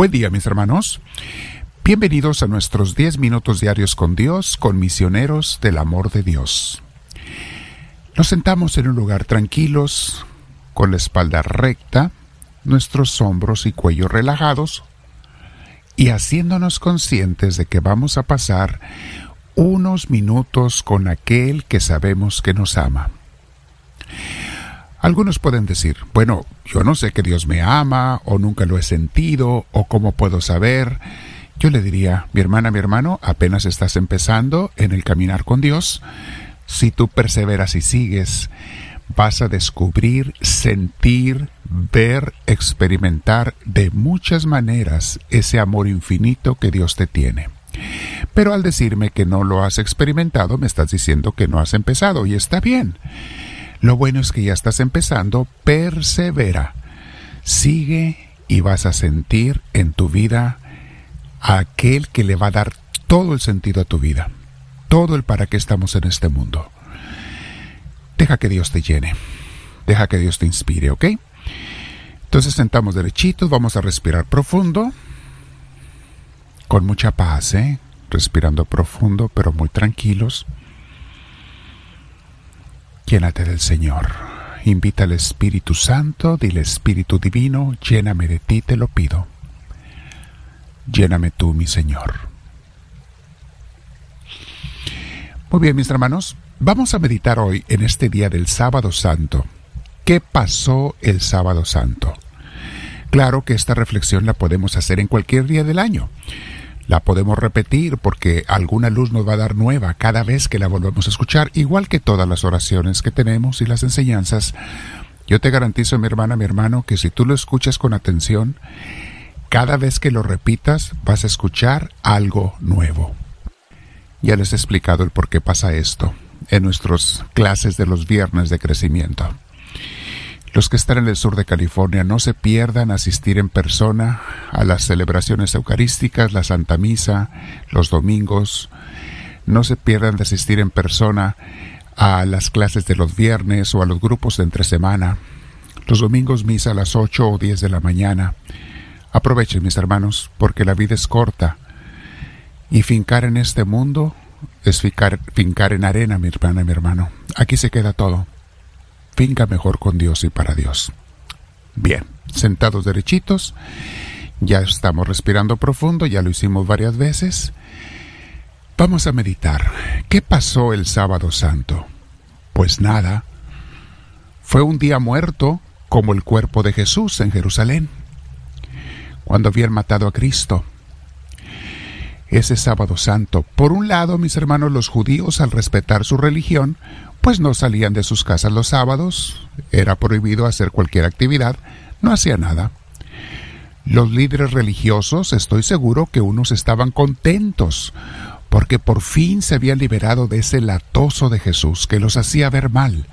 Buen día mis hermanos. Bienvenidos a nuestros 10 minutos diarios con Dios, con misioneros del amor de Dios. Nos sentamos en un lugar tranquilos, con la espalda recta, nuestros hombros y cuello relajados, y haciéndonos conscientes de que vamos a pasar unos minutos con aquel que sabemos que nos ama. Algunos pueden decir, bueno, yo no sé que Dios me ama, o nunca lo he sentido, o cómo puedo saber. Yo le diría, mi hermana, mi hermano, apenas estás empezando en el caminar con Dios. Si tú perseveras y sigues, vas a descubrir, sentir, ver, experimentar de muchas maneras ese amor infinito que Dios te tiene. Pero al decirme que no lo has experimentado, me estás diciendo que no has empezado, y está bien. Lo bueno es que ya estás empezando, persevera, sigue y vas a sentir en tu vida a aquel que le va a dar todo el sentido a tu vida, todo el para qué estamos en este mundo. Deja que Dios te llene, deja que Dios te inspire, ¿ok? Entonces sentamos derechitos, vamos a respirar profundo, con mucha paz, ¿eh? Respirando profundo, pero muy tranquilos. Llénate del Señor. Invita al Espíritu Santo, dile Espíritu Divino, lléname de ti, te lo pido. Lléname tú, mi Señor. Muy bien, mis hermanos, vamos a meditar hoy en este día del sábado santo. ¿Qué pasó el sábado santo? Claro que esta reflexión la podemos hacer en cualquier día del año la podemos repetir porque alguna luz nos va a dar nueva cada vez que la volvemos a escuchar, igual que todas las oraciones que tenemos y las enseñanzas. Yo te garantizo, mi hermana, mi hermano, que si tú lo escuchas con atención, cada vez que lo repitas vas a escuchar algo nuevo. Ya les he explicado el por qué pasa esto en nuestras clases de los viernes de crecimiento. Los que están en el sur de California no se pierdan asistir en persona a las celebraciones eucarísticas, la Santa Misa, los domingos. No se pierdan de asistir en persona a las clases de los viernes o a los grupos de entre semana. Los domingos misa a las 8 o 10 de la mañana. Aprovechen, mis hermanos, porque la vida es corta. Y fincar en este mundo es fincar, fincar en arena, mi hermana y mi hermano. Aquí se queda todo finca mejor con Dios y para Dios. Bien, sentados derechitos, ya estamos respirando profundo, ya lo hicimos varias veces. Vamos a meditar. ¿Qué pasó el sábado santo? Pues nada. Fue un día muerto como el cuerpo de Jesús en Jerusalén, cuando habían matado a Cristo. Ese sábado santo, por un lado, mis hermanos los judíos, al respetar su religión, pues no salían de sus casas los sábados, era prohibido hacer cualquier actividad, no hacía nada. Los líderes religiosos, estoy seguro que unos estaban contentos, porque por fin se habían liberado de ese latoso de Jesús que los hacía ver mal,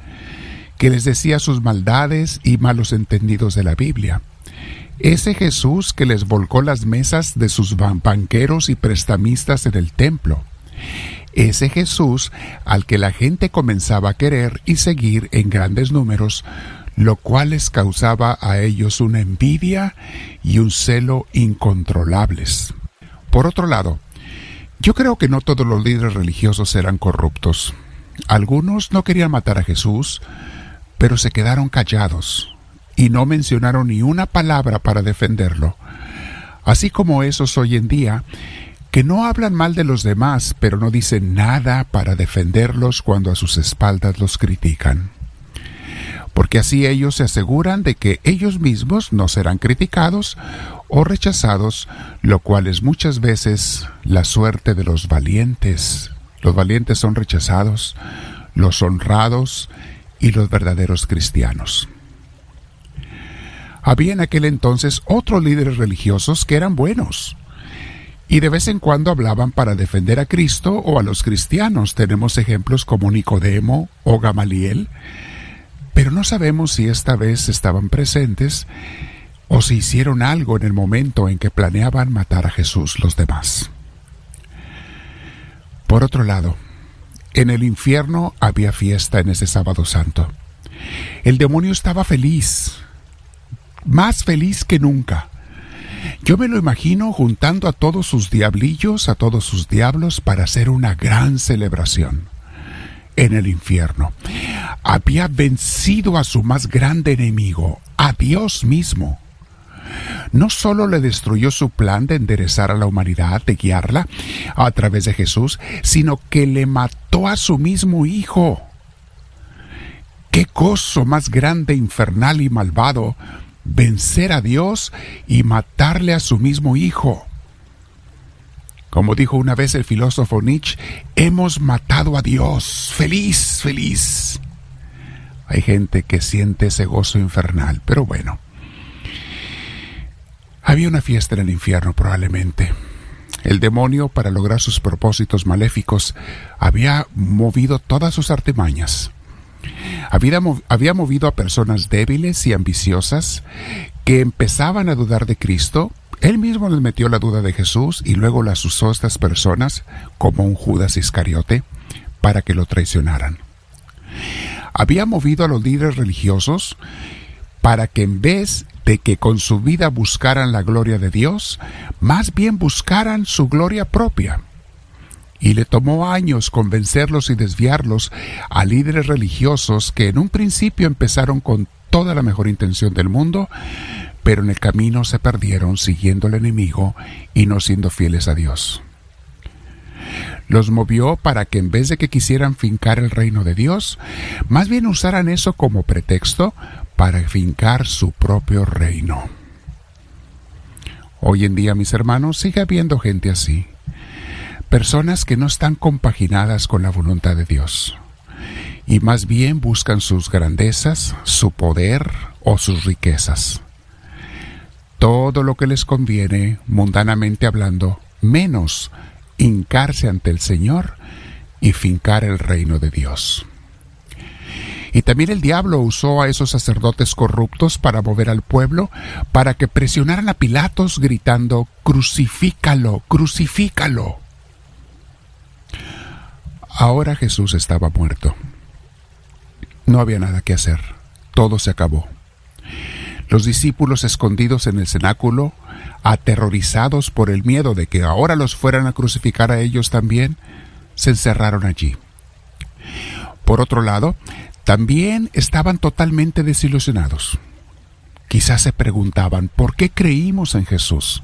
que les decía sus maldades y malos entendidos de la Biblia. Ese Jesús que les volcó las mesas de sus banqueros y prestamistas en el templo ese Jesús al que la gente comenzaba a querer y seguir en grandes números, lo cual les causaba a ellos una envidia y un celo incontrolables. Por otro lado, yo creo que no todos los líderes religiosos eran corruptos. Algunos no querían matar a Jesús, pero se quedaron callados y no mencionaron ni una palabra para defenderlo. Así como esos hoy en día que no hablan mal de los demás, pero no dicen nada para defenderlos cuando a sus espaldas los critican. Porque así ellos se aseguran de que ellos mismos no serán criticados o rechazados, lo cual es muchas veces la suerte de los valientes. Los valientes son rechazados, los honrados y los verdaderos cristianos. Había en aquel entonces otros líderes religiosos que eran buenos, y de vez en cuando hablaban para defender a Cristo o a los cristianos. Tenemos ejemplos como Nicodemo o Gamaliel, pero no sabemos si esta vez estaban presentes o si hicieron algo en el momento en que planeaban matar a Jesús los demás. Por otro lado, en el infierno había fiesta en ese sábado santo. El demonio estaba feliz, más feliz que nunca Yo me lo imagino juntando a todos sus diablillos, a todos sus diablos, para hacer una gran celebración en el infierno. Había vencido a su más grande enemigo, a Dios mismo. No solo le destruyó su plan de enderezar a la humanidad, de guiarla a través de Jesús, sino que le mató a su mismo hijo. Qué gozo más grande, infernal y malvado vencer a Dios y matarle a su mismo hijo. Como dijo una vez el filósofo Nietzsche, hemos matado a Dios. Feliz, feliz. Hay gente que siente ese gozo infernal, pero bueno. Había una fiesta en el infierno probablemente. El demonio, para lograr sus propósitos maléficos, había movido todas sus artimañas. Había, movido a personas débiles y ambiciosas que empezaban a dudar de Cristo. Él mismo les metió la duda de Jesús y luego las usó a estas personas como un Judas Iscariote para que lo traicionaran. Había movido a los líderes religiosos para que en vez de que con su vida buscaran la gloria de Dios, más bien buscaran su gloria propia y le tomó años convencerlos y desviarlos a líderes religiosos que en un principio empezaron con toda la mejor intención del mundo, pero en el camino se perdieron siguiendo al enemigo y no siendo fieles a Dios. Los movió para que en vez de que quisieran fincar el reino de Dios, más bien usaran eso como pretexto para fincar su propio reino. Hoy en día, mis hermanos, sigue habiendo gente así personas que no están compaginadas con la voluntad de Dios y más bien buscan sus grandezas, su poder o sus riquezas. Todo lo que les conviene, mundanamente hablando, menos hincarse ante el Señor y fincar el reino de Dios. Y también el diablo usó a esos sacerdotes corruptos para mover al pueblo, para que presionaran a Pilatos gritando, crucifícalo, crucifícalo. Ahora Jesús estaba muerto. No había nada que hacer. Todo se acabó. Los discípulos escondidos en el cenáculo, aterrorizados por el miedo de que ahora los fueran a crucificar a ellos también, se encerraron allí. Por otro lado, también estaban totalmente desilusionados. Quizás se preguntaban, ¿por qué creímos en Jesús?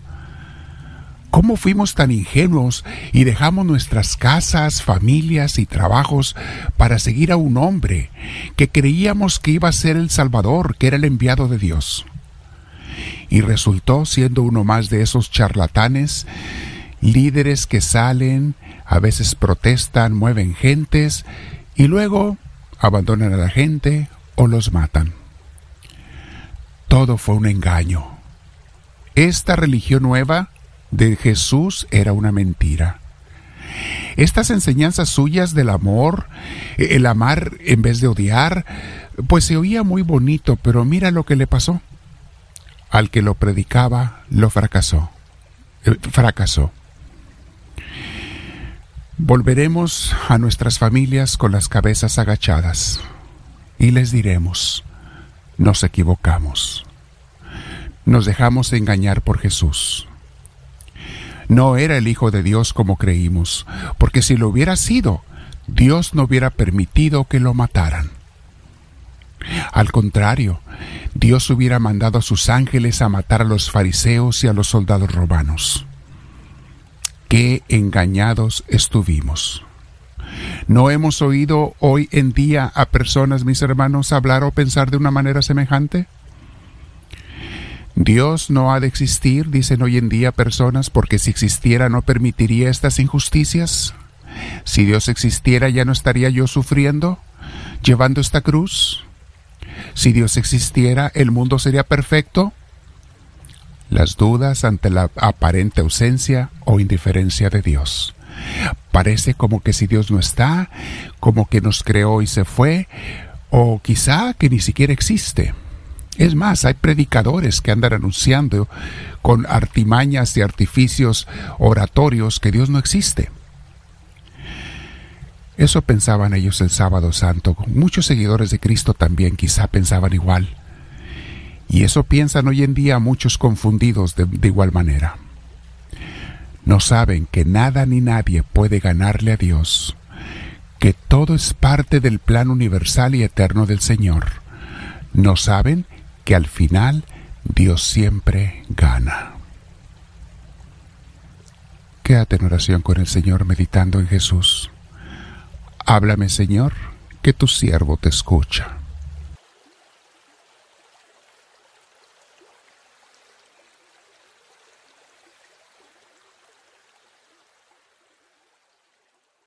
¿Cómo fuimos tan ingenuos y dejamos nuestras casas, familias y trabajos para seguir a un hombre que creíamos que iba a ser el Salvador, que era el enviado de Dios? Y resultó siendo uno más de esos charlatanes, líderes que salen, a veces protestan, mueven gentes y luego abandonan a la gente o los matan. Todo fue un engaño. Esta religión nueva de Jesús era una mentira. Estas enseñanzas suyas del amor, el amar en vez de odiar, pues se oía muy bonito, pero mira lo que le pasó. Al que lo predicaba, lo fracasó. Eh, fracasó. Volveremos a nuestras familias con las cabezas agachadas y les diremos, nos equivocamos. Nos dejamos engañar por Jesús no era el Hijo de Dios como creímos, porque si lo hubiera sido, Dios no hubiera permitido que lo mataran. Al contrario, Dios hubiera mandado a sus ángeles a matar a los fariseos y a los soldados romanos. Qué engañados estuvimos. ¿No hemos oído hoy en día a personas, mis hermanos, hablar o pensar de una manera semejante? Dios no ha de existir, dicen hoy en día personas, porque si existiera no permitiría estas injusticias. Si Dios existiera ya no estaría yo sufriendo, llevando esta cruz. Si Dios existiera, el mundo sería perfecto. Las dudas ante la aparente ausencia o indiferencia de Dios. Parece como que si Dios no está, como que nos creó y se fue, o quizá que ni siquiera existe. Es más, hay predicadores que andan anunciando con artimañas y artificios oratorios que Dios no existe. Eso pensaban ellos el sábado santo. Muchos seguidores de Cristo también quizá pensaban igual. Y eso piensan hoy en día muchos confundidos de, igual manera. No saben que nada ni nadie puede ganarle a Dios, que todo es parte del plan universal y eterno del Señor. No saben que al final Dios siempre gana. Quédate en oración con el Señor meditando en Jesús. Háblame, Señor, que tu siervo te escucha.